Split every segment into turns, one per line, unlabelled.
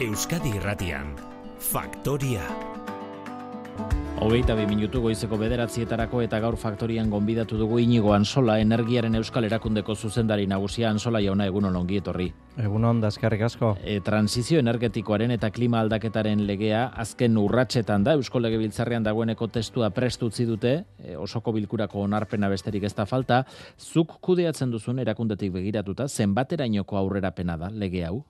Euskadi Irratian, Faktoria.
Hogeita bi minutu goizeko bederatzietarako eta gaur faktorian gonbidatu dugu inigo Ansola energiaren euskal erakundeko zuzendari nagusia Ansola jauna egunon ongi etorri.
Egunon, dazkarrik asko.
E, transizio energetikoaren eta klima aldaketaren legea azken urratsetan da Eusko Legebiltzarrean dagoeneko testua prestutzi dute, e, osoko bilkurako onarpena besterik ez da falta, zuk kudeatzen duzun erakundetik begiratuta, zenbaterainoko aurrerapena da lege hau?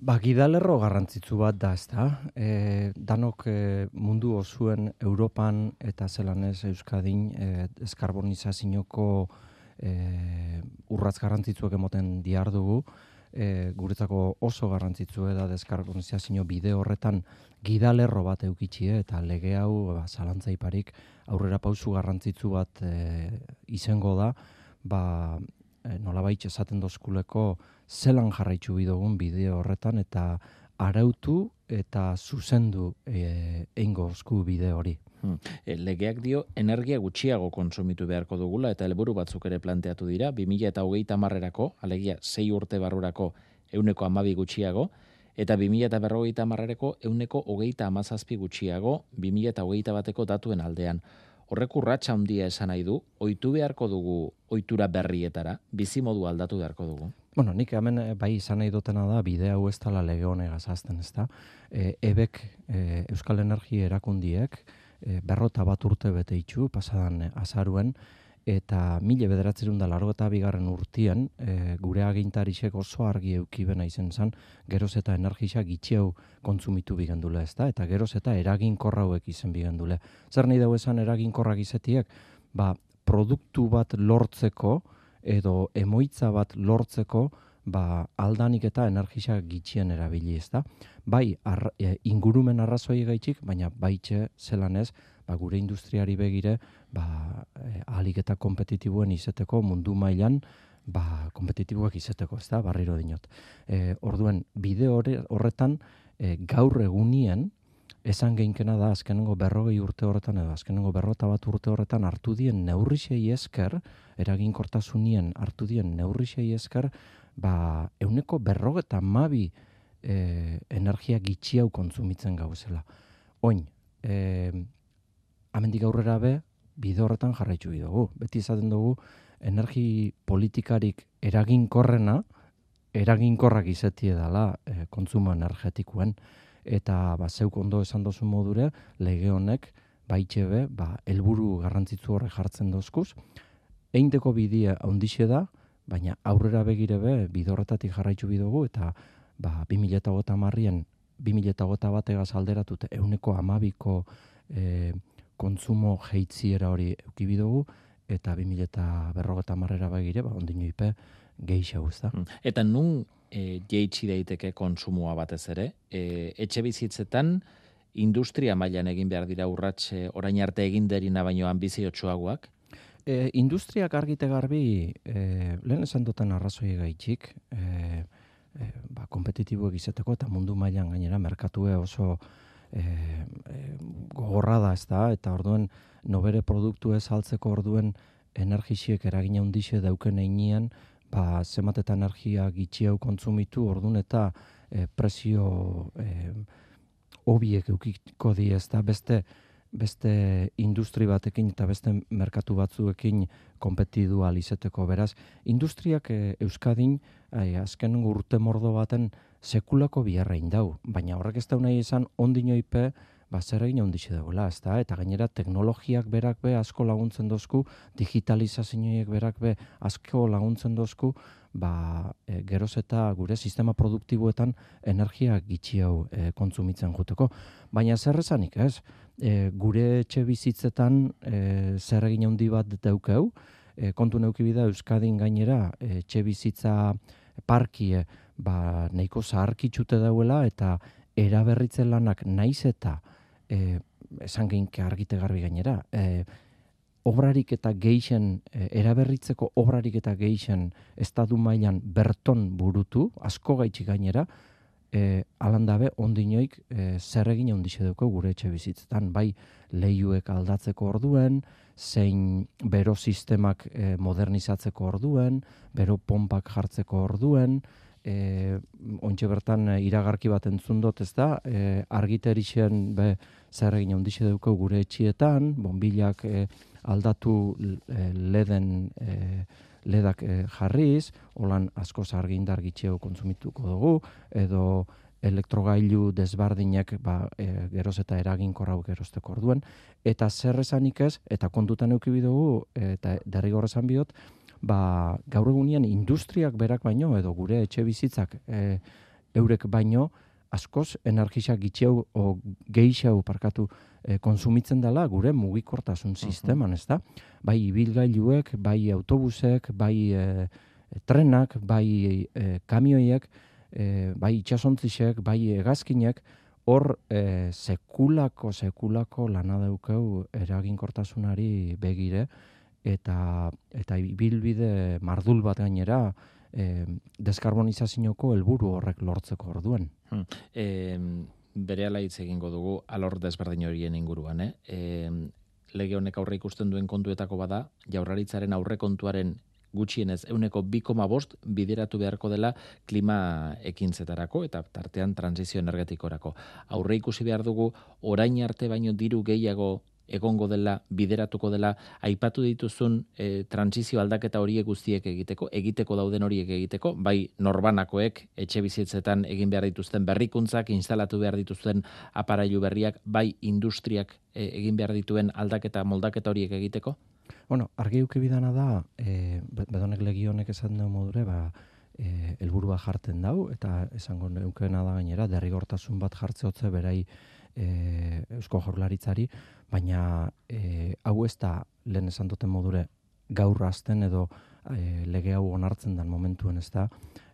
Ba, gidalerro garrantzitsu bat da, ezta? E, danok e, mundu osuen Europan eta zelanez Euskadin e, eskarbonizazinoko e, urratz garrantzitsuak emoten diar dugu. E, guretzako oso garrantzitsu da deskarbonizazio bide horretan gidalerro bat eukitxie eta lege hau ba, zalantzaiparik aurrera pausu garrantzitsu bat e, izango da, ba, e, nolabait esaten dozkuleko zelan jarraitzu bidogun bideo horretan eta arautu eta zuzendu e, eingo osku bide hori.
Hmm. E, legeak dio energia gutxiago konsumitu beharko dugula eta helburu batzuk ere planteatu dira, 2000 eta hogeita marrerako, alegia 6 urte barrurako euneko amabi gutxiago, eta 2000 eta berrogeita marrerako euneko hogeita amazazpi gutxiago, 2000 eta hogeita bateko datuen aldean horrek urratsa handia esan nahi du, ohitu beharko dugu ohitura berrietara, bizi modu aldatu beharko dugu.
Bueno, nik hemen eh, bai izan nahi dutena da, bide hau ez tala lege honegaz azten, ez da. E, ebek, e, Euskal Energia erakundiek, e, berrota bat urte bete itxu, pasadan azaruen, eta mile bederatzerun da largo eta bigarren urtien, e, gure agintarisek oso argi eukibena izen zan, geroz eta energisa gitxeu kontsumitu bigendule ez da, eta geroz eta eraginkorrauek izen bigendule. Zer nahi dago esan eraginkorrak izetiek? Ba, produktu bat lortzeko, edo emoitza bat lortzeko, ba, aldanik eta energisa gitxien erabili ez da. Bai, e, ingurumen arrazoi gaitxik, baina baitxe zelan ez, ba, gure industriari begire, ba, e, ahalik eta kompetitibuen izeteko mundu mailan, ba, kompetitibuak izeteko, ez da, barriro dinot. E, orduen, bide horretan, e, gaur egunien, esan geinkena da, azkenengo berrogei urte horretan, edo azkenengo berrota bat urte horretan, hartu dien neurrisei esker, eraginkortasunien hartu dien neurrisei esker, ba, euneko berrogeta mabi e, energia gitxi hau kontsumitzen gauzela. Oin, e, amendik aurrera be, bide horretan jarraitzu dugu. Beti izaten dugu, energi politikarik eraginkorrena, eraginkorrak izetie dela e, kontsumo energetikuen, eta ba, zeuk ondo esan dozu modure, lege honek, baitxe be, ba, elburu garrantzitzu horre jartzen dozkuz, einteko bidea ondixe da, baina aurrera begire be, bide horretatik jarraitzu bidugu, eta ba, 2008 marrien, 2008 bategaz alderatut, euneko amabiko e, kontsumo jeitziera hori eukibi dugu, eta 2000 eta berrogeta marrera bagire, ba, ondino ipe, geixa guzta. Mm.
Eta nun e, jeitsi daiteke konsumoa batez ere, e, etxe bizitzetan, industria mailan egin behar dira urratxe orain arte egin derina baino ambiziotsuagoak?
E, industriak argite garbi, e, lehen esan duten arrazoi gaitxik, e, e, ba, kompetitibuek izeteko eta mundu mailan gainera merkatue oso e, e, gogorra da ez da, eta orduen nobere produktu ez altzeko orduen energisiek eragina hundixe dauken einean, ba, zemat eta energia gitxi hau kontsumitu ordun eta e, presio e, obiek eukiko di ez da, beste, beste industri batekin eta beste merkatu batzuekin kompetidu izeteko beraz. Industriak e, Euskadin, ai, azken urte mordo baten, sekulako biharra indau, baina horrek ez da nahi izan ondinoipe, ba, zer egin ondixe dagoela, ez da? Eta gainera teknologiak berak be asko laguntzen dozku, digitalizazioiek berak be asko laguntzen dozku, ba, e, geroz eta gure sistema produktiboetan energia gitxi hau e, kontsumitzen juteko. Baina zer esanik, ez? E, gure etxe bizitzetan e, zer egin handi bat daukeu, e, kontu neukibida Euskadin gainera e, etxe bizitza parkie ba, nahiko zaharkitxute dauela eta eraberritzen lanak naiz eta e, esan geinke argite garbi gainera, e, obrarik eta geixen, e, eraberritzeko obrarik eta geixen estadu mailan berton burutu, asko gaitxik gainera, e, alan dabe ondinoik e, zer egin ondixe duko gure etxe bizitzetan, bai lehiuek aldatzeko orduen, zein bero sistemak e, modernizatzeko orduen, bero pompak jartzeko orduen, e, ontxe bertan e, iragarki bat entzun dut, ez da, e, argiterixen be, zer egin ondixe duko gure etxietan, bonbilak e, aldatu e, leden e, ledak e, jarriz, holan asko argindar gitxeo kontsumituko dugu, edo elektrogailu desbardinek ba, e, geroz eta eraginkorra gerozteko orduen, eta zer esanik ez, eta kontutan eukibi dugu, eta derrigor esan bihot, ba, gaur egunean industriak berak baino edo gure etxe bizitzak e, eurek baino askoz energisa gitxeu o geixau parkatu e, konsumitzen dela gure mugikortasun sisteman, ezta? Bai ibilgailuek, bai autobusek, bai e, trenak, bai e, kamioiek, e, bai itxasontzisek, bai egazkinek, hor e, sekulako, sekulako lana daukeu eraginkortasunari begire, eta eta ibilbide mardul bat gainera e, deskarbonizazioko helburu horrek lortzeko orduen. Hmm.
E, bere ala hitz egingo dugu alor desberdin horien inguruan, eh? E, lege honek aurre ikusten duen kontuetako bada, jaurlaritzaren aurrekontuaren gutxienez euneko bikoma bost bideratu beharko dela klima ekintzetarako eta tartean transizio energetikorako. Aurre ikusi behar dugu orain arte baino diru gehiago egongo dela, bideratuko dela, aipatu dituzun e, transizio aldaketa horiek guztiek egiteko, egiteko dauden horiek egiteko, bai norbanakoek etxe bizitzetan egin behar dituzten berrikuntzak, instalatu behar dituzten aparailu berriak, bai industriak e, egin behar dituen aldaketa, moldaketa horiek egiteko?
Bueno, argi bidana da, e, bedonek legionek esan dugu modure, ba, e, elburua jarten dau, eta esango neukena da gainera, derrigortasun bat jartze berai e, eusko jorlaritzari, baina e, hau ez da lehen esan duten modure gaur azten edo e, lege hau onartzen den momentuen ez da.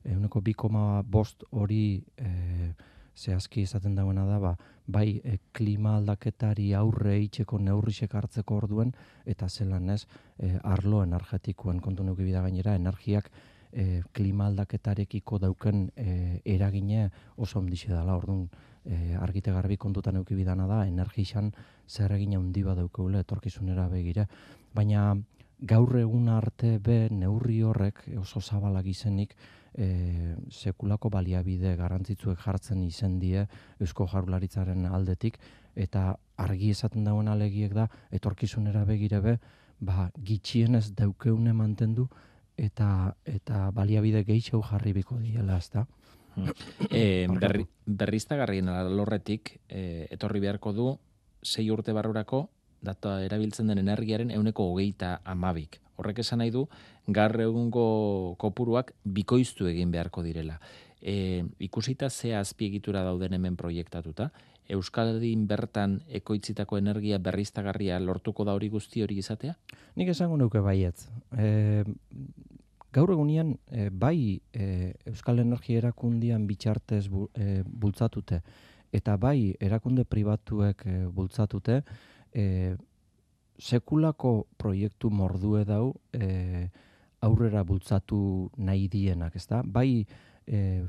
Euneko bi koma bost hori e, zehazki izaten dauena da, ba, bai e, klima aldaketari aurre itxeko neurrisek hartzeko orduen, eta zelan ez, e, arlo energetikoen kontu neuki gainera, energiak e, klima aldaketarekiko dauken e, eragine oso ondixe dela, orduan, e, argite garbi kontutan euki bidana da, energisan zer egin handi bat daukeule etorkizunera begire. Baina gaur egun arte be neurri horrek oso zabalak izenik e, sekulako baliabide garrantzitzuek jartzen izen die Eusko Jarularitzaren aldetik eta argi esaten dauen alegiek da etorkizunera begire be ba, gitxienez daukeune mantendu eta eta baliabide gehiago jarri biko diela, ezta?
E, berri, berriztagarrien alorretik e, etorri beharko du sei urte barrurako data erabiltzen den energiaren euneko hogeita amabik. Horrek esan nahi du, garre egungo kopuruak bikoiztu egin beharko direla. E, ikusita ze azpiegitura dauden hemen proiektatuta, Euskaldin bertan ekoitzitako energia berriztagarria lortuko da hori guzti hori izatea?
Nik esango nuke baietz. E, gaur egunean e, bai e, Euskal Energia erakundian bitxartez bu, e, bultzatute eta bai erakunde pribatuek e, bultzatute e, sekulako proiektu mordue dau e, aurrera bultzatu nahi dienak, ezta? Bai e,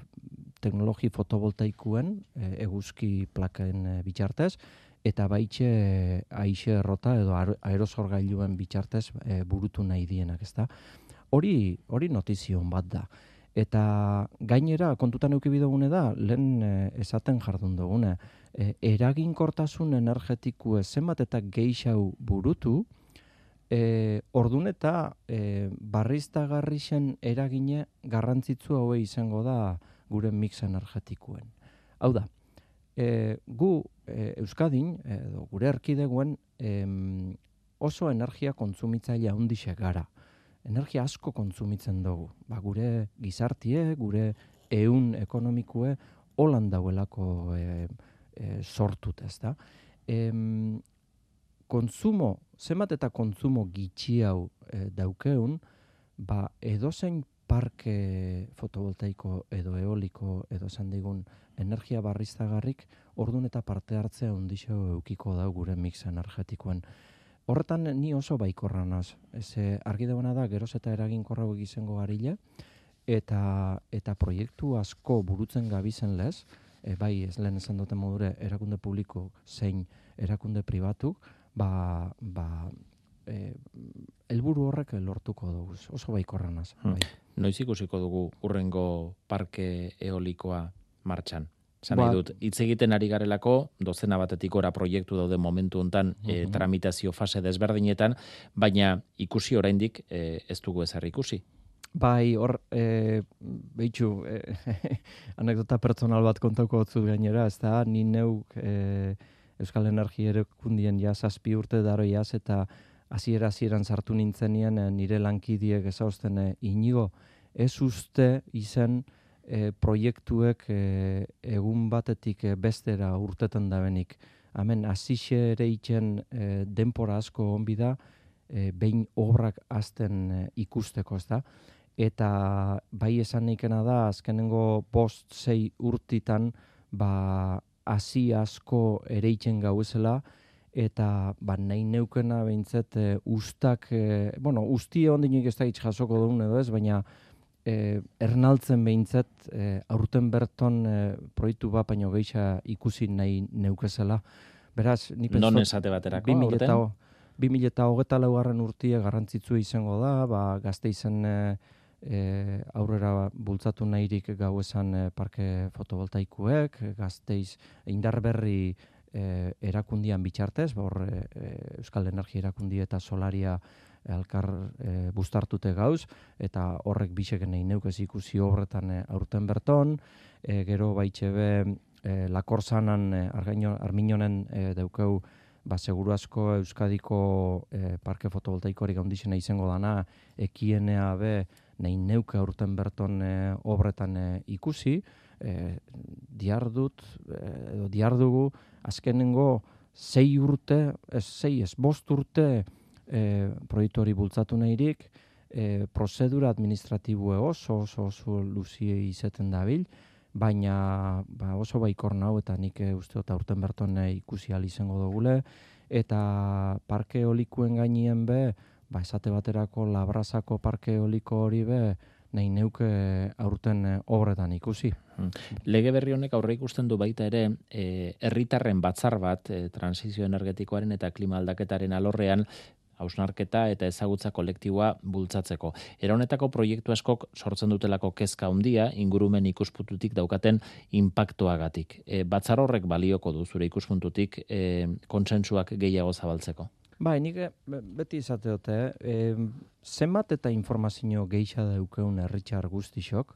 teknologi fotovoltaikuen e, eguzki plaken e, bitxartez eta baitxe aixe errota edo aerosorgailuen bitxartez e, burutu nahi dienak, ezta? Hori hori notizion bat da. Eta gainera, kontutan euki bidogune da, lehen e, esaten jardun dugune, e, eraginkortasun energetiku zenbat eta geixau burutu, e, ordun eta e, barriztagarrixen eragine garrantzitzu haue izango da gure mix energetikuen. Hau da, e, gu e, Euskadin, edo gure erkideguen, e, oso energia kontsumitzaile handixe gara energia asko kontsumitzen dugu. Ba, gure gizartie, gure eun ekonomikue, holan dauelako e, e, sortut, ez da. E, kontsumo, zemat eta kontsumo gitxi hau e, daukeun, ba, edozein parke fotovoltaiko edo eoliko edo esan digun energia barriztagarrik, ordun eta parte hartzea ondixo eukiko da gure mix energetikoen. Horretan ni oso baikorra naz. Ez argi dagoena da geroz eta eraginkorra izango garile eta eta proiektu asko burutzen gabizen lez, e, bai ez lehen esan duten modure erakunde publiko zein erakunde pribatu, ba, ba e, helburu horrek lortuko dugu, oso baikorra naz.
Hmm.
Bai.
Noiz ikusiko dugu urrengo parke eolikoa martxan? Zan
Ba-
nahi dut, hitz egiten ari garelako, dozena batetik ora proiektu daude momentu hontan e,
Mhm.
tramitazio fase desberdinetan, baina ikusi oraindik e, ez dugu ezer ikusi.
Bai, hor, e, behitxu, e, anekdota pertsonal bat kontauko dut gainera, ez da, ni neuk e, Euskal Energia erekundien ja zazpi urte daro jaz, eta hasiera hasieran sartu nintzenien e, nire lankidiek ezausten e, inigo, ez uste izen e, proiektuek e, egun batetik e, bestera urteten dabenik. Hemen, hasixe ere itxen e, denpora asko onbi da, e, behin obrak azten e, ikusteko, ez da? Eta bai esan naikena da, azkenengo bost zei urtitan, ba, hasi asko ere itxen gauzela, eta ba, nahi neukena behintzet e, ustak, e, bueno, ustie ondinik ez da jasoko dugun edo ez, baina e, ernaltzen behintzet e, aurten berton e, proiektu bat baino geisha ikusi nahi neukezela. Beraz, ni
Non
pentsot-
esate baterako,
2000
aurten?
eta ho- 2000 eta hogeta laugarren urtie garrantzitsu izango da, ba, gazte izen e, e, aurrera bultzatu nahirik gau esan e, parke fotovoltaikuek, gazteiz indar berri e, erakundian bitxartez, ba, hor e, Euskal Energia erakundi eta solaria elkar e, bustartute gauz, eta horrek biseken nahi neukez ikusi horretan e, aurten berton, e, gero baitxe be e, lakorzanan e, arminonen e, daukeu ba, seguru asko Euskadiko e, parke fotovoltaikorik handizena izango dana, ekienea be nahi neuke aurten berton e, obretan e, ikusi, e, diardut, e, diardugu, azkenengo sei urte, ez sei, ez bost urte e, proiektu hori bultzatu nahirik, e, prozedura administratibue oso oso oso luzie izeten dabil, baina ba, oso baikor nau eta nik e, uste dut aurten berton ikusi ahal izango dugule, eta parke eolikuen gainien be, ba, esate baterako labrazako parke eoliko hori be, nahi neuke aurten obretan ikusi.
Lege berri honek aurre ikusten du baita ere, eh, herritarren batzar bat, e, transizio energetikoaren eta klima aldaketaren alorrean, hausnarketa eta ezagutza kolektiboa bultzatzeko. Era honetako proiektu askok sortzen dutelako kezka handia ingurumen ikuspututik daukaten inpaktuagatik. E, batzar horrek balioko du zure ikuspuntutik e, kontsentsuak gehiago zabaltzeko.
Bai, nik be- beti izate dute, eh? e, zenbat eta informazio geixa daukeun herritxar guztixok,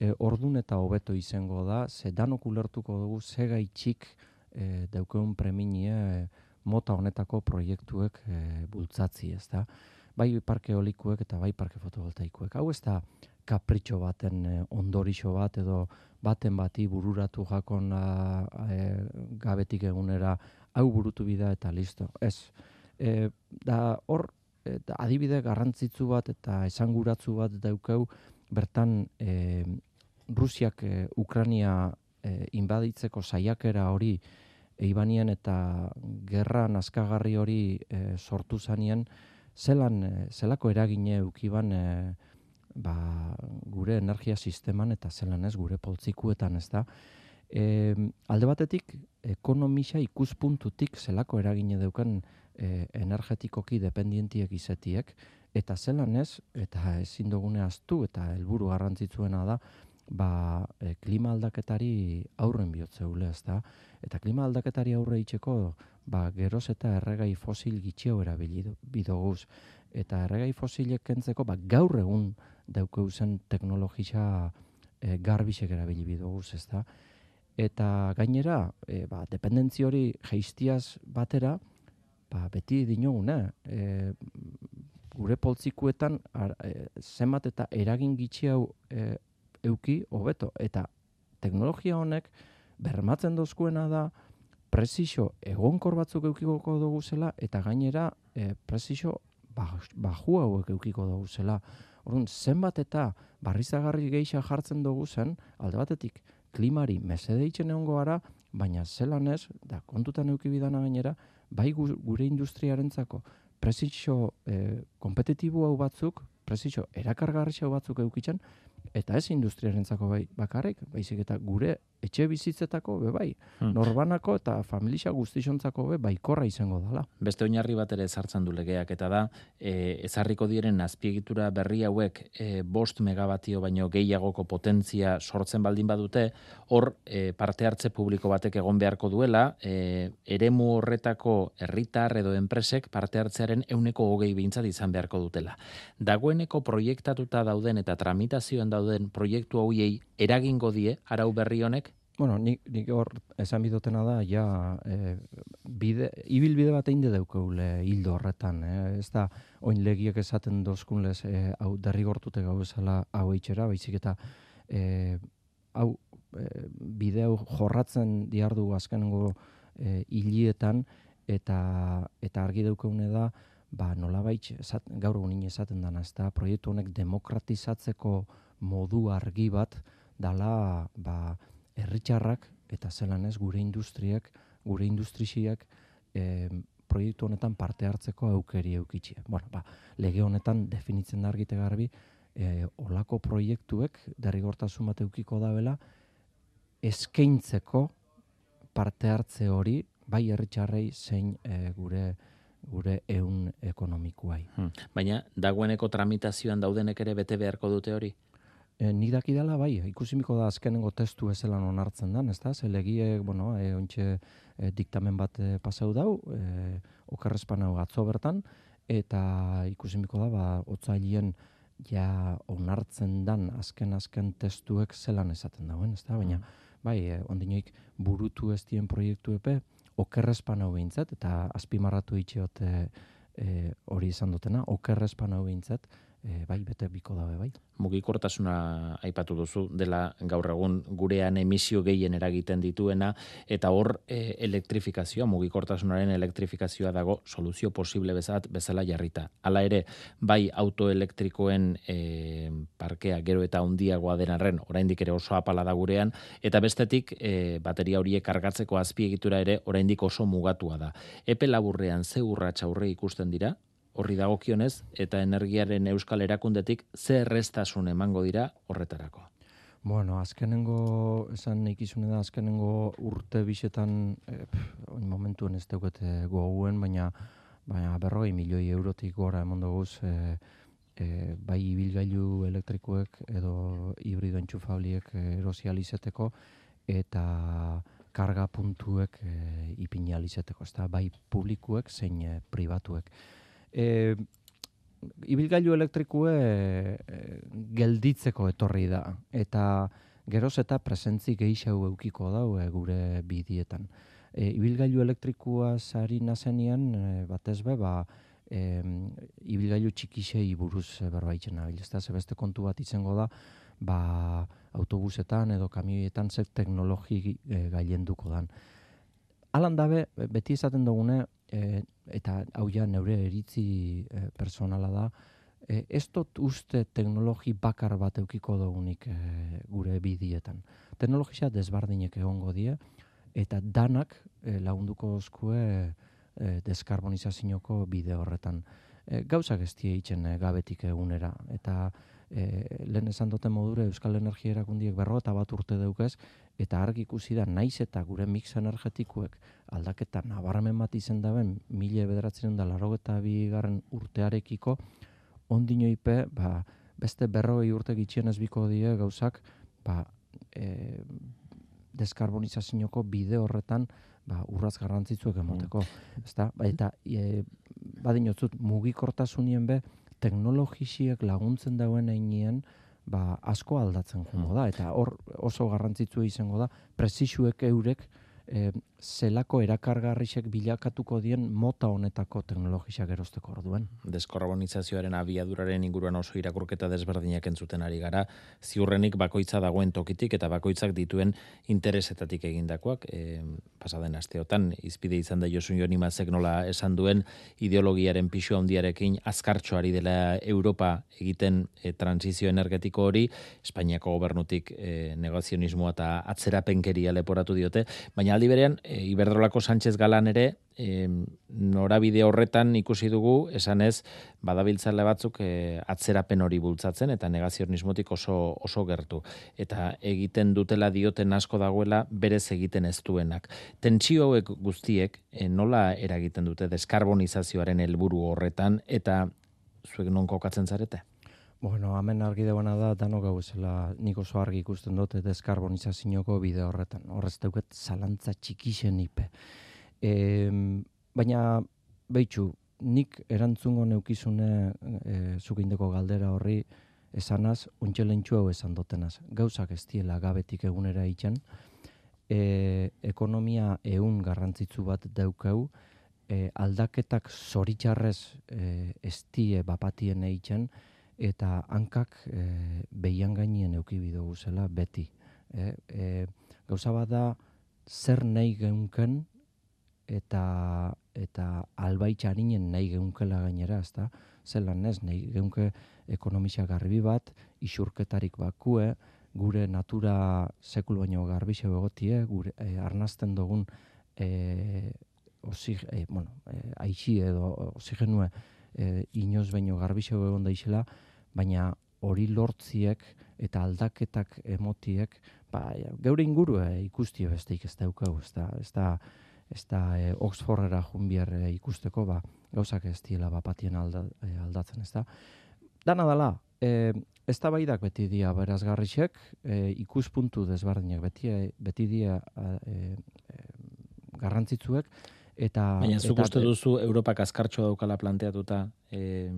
e, ordun eta hobeto izango da, ze danok ulertuko dugu ze gaitxik e, daukeun preminie e, mota honetako proiektuek e, bultzatzi, ez da? Bai parke eolikuek eta bai parke fotovoltaikuek. Hau ez da kapritxo baten e, ondorixo bat edo baten bati bururatu jakon a, e, gabetik egunera hau burutu bida eta listo. Ez, e, da hor e, da adibide garrantzitsu bat eta esanguratsu bat daukau bertan e, Rusiak e, Ukrania e, inbaditzeko saiakera hori eibanien eta gerra nazkagarri hori e, sortu zanien, zelan, e, zelako eragine eukiban e, ba, gure energia sisteman eta zelan ez gure poltzikuetan ez da. E, alde batetik, ekonomisa ikuspuntutik zelako eragine daukan e, energetikoki dependientiek izetiek, eta zelan ez, eta ezin dugune aztu, eta helburu garrantzitsuena da, ba, e, klima aldaketari aurren bihotzeule, ez da? Eta klima aldaketari aurre itxeko, ba, geroz eta erregai fosil gitxio erabili bidoguz. Eta erregai fosilek kentzeko, ba, gaur egun daukeu zen teknologisa e, garbisek erabili bidoguz, ez da? Eta gainera, e, ba, dependentzi hori geiztiaz batera, ba, beti dinogune, e, gure poltzikuetan ar, e, zenbat eta eragin gitxi hau e, euki hobeto eta teknologia honek bermatzen dozkuena da prezisio egonkor batzuk eukiko dugu zela eta gainera e, prezisio baj- baju hauek eukiko dugu zela. Orduan, zenbat eta barrizagarri geisha jartzen dugu zen, alde batetik klimari mesedeitzen egongo gara, baina zelan ez, da kontutan euki bidana gainera, bai gu- gure industriarentzako prezisio e, kompetitibo hau batzuk, prezisio erakargarri hau batzuk eukitzen, eta ez industriarentzako bai bakarrik, baizik eta gure etxe bizitzetako be bai,
Hmm.
norbanako eta familia guztixontzako be baikorra izango dala.
Beste oinarri bat ere sartzen du legeak eta da e, ezarriko diren azpiegitura berri hauek e, bost megabatio baino gehiagoko potentzia sortzen baldin badute, hor e, parte hartze publiko batek egon beharko duela, e, eremu horretako herritar edo enpresek parte hartzearen euneko hogei bintzat izan beharko dutela. Dagoeneko proiektatuta dauden eta tramitazioen dauden proiektu hauei eragingo die arau berri honek
Bueno, nik, nik hor esan bidotena da, ja, e, bide, ibilbide bat egin daukeule hildo horretan. E, ez da, oin legiek esaten dozkunlez, e, hau derrigortute gau esala hau eitxera, baizik eta e, hau e, bide hau jorratzen diardu azkenengo e, hilietan, eta, eta argi daukeune da, ba, nolabait, esat, gaur egun esaten dana, ez da, proiektu honek demokratizatzeko modu argi bat, dala, ba, herritxarrak eta zelan ez gure industriak, gure industrixiak e, proiektu honetan parte hartzeko aukeri eukitxia. Bueno, ba, lege honetan definitzen da argite garbi, e, olako proiektuek derrigortasun bat eukiko dabela eskaintzeko parte hartze hori bai herritxarrei zein e, gure gure eun ekonomikoai.
Hmm. Baina dagoeneko tramitazioan daudenek ere bete beharko dute hori?
E, nik dakidala bai, ikusimiko da azkenengo testu ezelan onartzen dan, ezta? Ze legie, bueno, e, ontxe e, diktamen bat e, pasau dau, e, okerrezpan hau atzo bertan, eta ikusimiko da, ba, otzailien ja onartzen dan azken-azken testuek zelan esaten dauen, ezta? Baina, bai, e, ondinoik burutu ez dien proiektu epe, okerrezpan hau behintzat, eta azpimarratu itxeot e, hori izan dutena, okerrezpan hau behintzat, e, bai, bete biko dabe, bai.
mugikortasuna aipatu duzu dela gaur egun gurean emisio gehien eragiten dituena eta hor e, elektrifikazioa mugikortasunaren elektrifikazioa dago soluzio posible bezat bezala jarrita. Hala ere, bai autoelektrikoen e, parkea gero eta handiagoa den arren, oraindik ere oso apala da gurean eta bestetik e, bateria horiek kargatzeko azpiegitura ere oraindik oso mugatua da. Epe laburrean ze urratsa aurre ikusten dira horri dagokionez eta energiaren euskal erakundetik ze errestasun emango dira horretarako.
Bueno, azkenengo, esan nahi kizune da, azkenengo urte bisetan, e, oin momentuen ez daukete goguen, baina, baina berrogei milioi eurotik gora emon duguz, e, e, bai ibilgailu elektrikoek edo hibrido entxufabliek e, erosializeteko, eta karga puntuek e, ipinalizeteko, ez da, bai publikuek zein e, pribatuek e, ibilgailu elektrikue e, gelditzeko etorri da eta geroz eta presentzi gehiago eukiko dau e, gure bidietan. E, ibilgailu elektrikua sari nazenian e, batez be ba e, ibilgailu txikisei buruz e, berbaitzen nabil. Ez da, beste kontu bat izango da, ba, autobusetan edo kamioietan zek teknologi e, gailenduko dan. Alan dabe, beti esaten dugune, e, eta hau ja neure eritzi e, personala da, e, ez dut uste teknologi bakar bat eukiko dugunik e, gure bidietan. Teknologia desbardinek egongo die, eta danak e, lagunduko oskue e, deskarbonizazioko bide horretan. E, gauzak ez eitzen e, gabetik egunera, eta e, lehen esan duten modure Euskal Energia erakundiek berro eta bat urte daukez, eta argi ikusi da naiz eta gure mix energetikuek aldaketa nabarmen bat izen daben mila bederatzen da laro eta bigarren urtearekiko ondinoipe ba, beste berrogei urte gitxien biko die gauzak ba, e, deskarbonizazioko bide horretan ba, urraz garrantzitzuek emoteko. Mm. Ezta? Ba, eta e, badinotzut mugikortasunien be teknologisiek laguntzen dauen einean, ba, asko aldatzen jungo da, eta hor oso garrantzitsu izango da, prezisuek eurek, e, zelako erakargarrisek bilakatuko dien mota honetako teknologiak erosteko orduen.
Deskarbonizazioaren abiaduraren inguruan oso irakurketa desberdinak entzuten ari gara, ziurrenik bakoitza dagoen tokitik eta bakoitzak dituen interesetatik egindakoak, e, pasaden asteotan, izpide izan da Josun Joni Mazek nola esan duen ideologiaren pisu handiarekin azkartxoari dela Europa egiten e, transizio energetiko hori, Espainiako gobernutik e, negozionismoa eta atzerapenkeria leporatu diote, Baina aldi berean, e, Iberdrolako Sánchez Galan ere, e, norabide horretan ikusi dugu, esan ez, badabiltzale batzuk e, atzerapen hori bultzatzen, eta negazionismotik oso, oso gertu. Eta egiten dutela dioten asko dagoela, berez egiten ez duenak. Tentsio hauek guztiek, e, nola eragiten dute deskarbonizazioaren helburu horretan, eta zuek non kokatzen zarete?
Bueno, hemen argi dagoena da, dano gau esela, nik oso argi ikusten dute deskarbonizazioko bide horretan. Horrez dauket zalantza txikixen ipe. E, baina, behitxu, nik erantzungo neukizune e, zukindeko galdera horri esanaz, untxelentxu hau esan dotenaz. Gauzak ez diela gabetik egunera itxan, e, ekonomia eun garrantzitsu bat daukau, e, aldaketak zoritxarrez e, ez die bapatien eitzen, eta hankak e, behian gainien eukibido guzela beti. E, e, gauza bada zer nahi geunken eta eta albaitxarinen nahi geunkela gainera, ezta? Zelan ez, nahi geunke ekonomisia garbi bat, isurketarik bakue, gure natura sekul baino garbixe begotie, gure e, arnazten dugun e, osig, e, bueno, e, aixi edo oxigenue e, inoz baino garbixo egon daixela, baina hori lortziek eta aldaketak emotiek, ba, geure inguru e, ikusti besteik ez daukagu, ez da, ez da, ez da e, Oxfordera junbier e, ikusteko, ba, gauzak ez diela bapatien alda, e, aldatzen, ez da. Dana dala, e, ez da baidak beti dia berazgarrixek, e, ikuspuntu desbardinak beti, beti dia e, e, garrantzitzuek, Eta,
Baina zuk uste duzu Europak azkartxo daukala planteatuta e,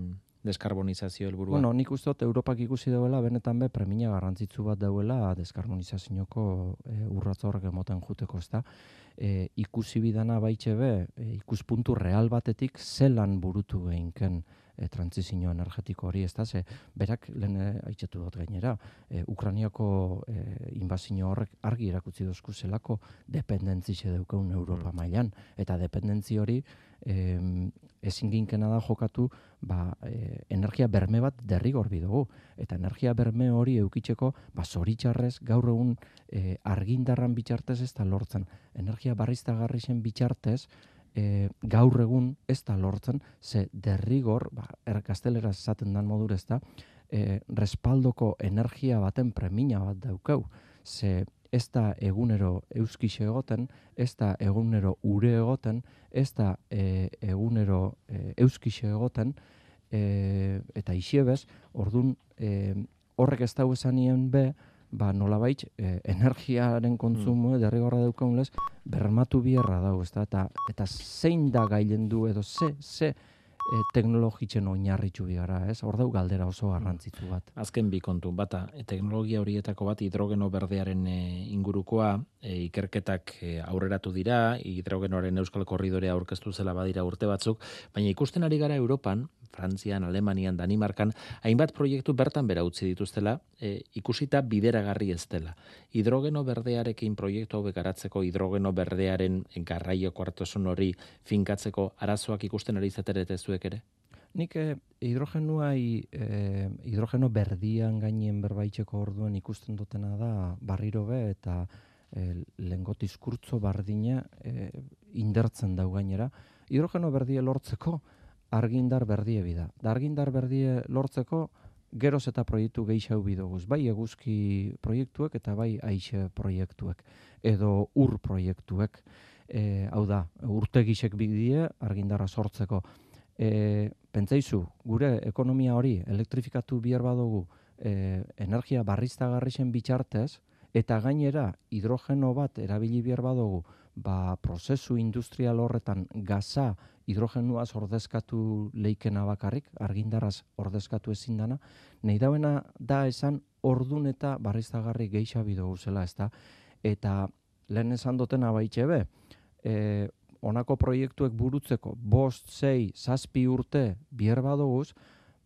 deskarbonizazio helburua?
Bueno, nik uste dut Europak ikusi dauela, benetan be, premia garrantzitsu bat dauela deskarbonizazioko e, urratzorrek emoten juteko, ezta? E, ikusi bidana baitxe be, e, ikuspuntu real batetik zelan burutu behinken e, transizio energetiko hori, ez da, ze, berak lehen haitxetu dut gainera, e, Ukraniako e, invazio horrek argi erakutsi dozku zelako dependentzixe daukeun Europa mm. mailan, eta dependentzi hori e, ezin ginkena da jokatu ba, e, energia berme bat derrigor dugu. Eta energia berme hori eukitzeko, ba, zoritxarrez gaur egun e, argindarran bitxartez ez da lortzen. Energia barriztagarri zen bitxartez, e, gaur egun ez da lortzen, ze derrigor, ba, erkastelera esaten dan modur ez da, e, respaldoko energia baten premina bat daukau, ze ez da egunero euskixe egoten, ez da egunero ure egoten, ez da e, egunero e, euskixe egoten, e, eta isiebez, orduan e, horrek ez da esanien be, ba nolabait e, energiaren kontsumo mm. derrigorra daukagunez bermatu bierra dago, ezta? Eta eta zein da gailen du edo ze ze e, teknologitzen oinarritzu biara, ez? Hor dau galdera oso garrantzitsu bat.
Azken bi kontu, bata, e, teknologia horietako bat hidrogeno berdearen e, ingurukoa, e, ikerketak e, aurreratu dira, hidrogenoaren euskal korridorea aurkeztu zela badira urte batzuk, baina ikusten ari gara Europan, Frantzian, Alemanian, Danimarkan, hainbat proiektu bertan bera utzi dituztela, e, ikusita bideragarri ez dela. Hidrogeno berdearekin proiektu hau garatzeko hidrogeno berdearen garraio kuartosun hori finkatzeko arazoak ikusten ari zaterete zuek ere?
Nik eh, hidrogenua eh, hidrogeno berdian gainien berbaitzeko orduan ikusten dutena da barriro be eta eh, lengo bardina eh, indertzen dau gainera. Hidrogeno berdia lortzeko argindar berdie bida. Da argindar berdie lortzeko geroz eta proiektu gehiago bidoguz. Bai eguzki proiektuek eta bai aixe proiektuek. Edo ur proiektuek. E, hau da, urte gisek bidie argindarra sortzeko. E, pentsaizu, gure ekonomia hori elektrifikatu bihar badugu e, energia barriztagarri zen bitxartez, eta gainera hidrogeno bat erabili bihar badugu ba, prozesu industrial horretan gaza hidrogenuaz ordezkatu leikena bakarrik, argindarraz ordezkatu ezin dana, nahi dauena da esan ordun eta barriztagarri geixa bido guzela, ez da? Eta lehen esan duten abaitxe be, e, onako proiektuek burutzeko bost, zei, zazpi urte bier badoguz,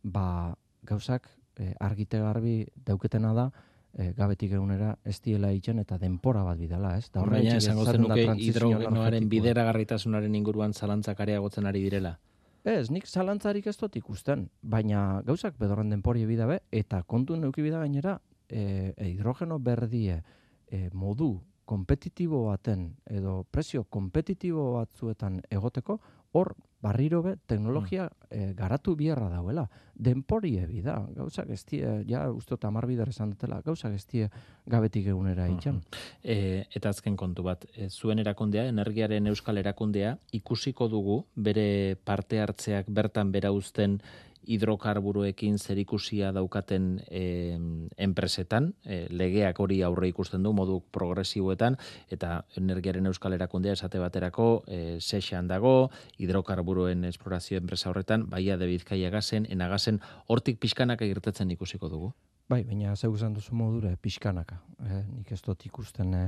ba, gauzak e, argite garbi dauketena da, e, gabetik egunera ez diela itxen eta denpora bat bidala, ez?
Da horrein esango zenuke hidrogenoaren bideragarritasunaren inguruan zalantzak areagotzen ari direla?
Ez, nik zalantzarik ez dut ikusten, baina gauzak bedorren denpori bidabe, eta kontu neuki bida gainera, e, e, hidrogeno berdie e, modu kompetitibo baten edo prezio kompetitibo batzuetan egoteko, hor barriro be teknologia e, garatu biherra dauela. Denpori ebi da, gauza gestie, ja uste eta bider esan dutela, gauza gestie gabetik egunera itxan.
E, eta azken kontu bat, e, zuen erakundea, energiaren euskal erakundea, ikusiko dugu bere parte hartzeak bertan bera uzten hidrokarburoekin zerikusia daukaten e, enpresetan, e, legeak hori aurre ikusten du modu progresiboetan, eta energiaren euskal erakundea esate baterako e, sexan dago, hidrokarburoen esplorazio enpresa horretan, baia de bizkaia gazen, enagazen, hortik pixkanaka irtetzen ikusiko dugu.
Bai, baina zeu esan duzu modura, pixkanaka. Eh, nik ez dut ikusten eh,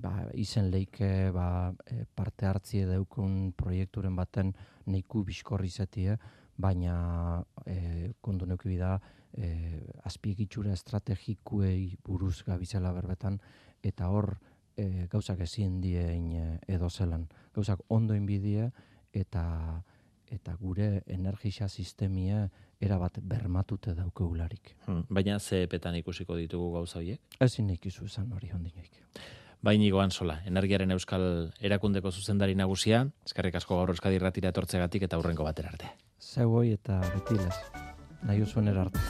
ba, izen leike ba, eh, parte hartzie daukun proiekturen baten neiku bizkorri zetie, baina e, kondu neuki da e, azpiegitura estrategikuei buruz gabizela berbetan eta hor e, gauzak ezin diein edo zelan. Gauzak ondo inbidie eta eta gure energia sistemia erabat bermatute daukegularik.
Hmm, baina ze ikusiko ditugu gauza horiek?
Ezin ikizu esan hori ondinoik.
Bainigoan sola, energiaren euskal erakundeko zuzendari nagusia, eskarrik asko gaur euskadi ratira etortzegatik eta hurrengo batera arte.
Zeu eta betilez, nahi usuen erarte.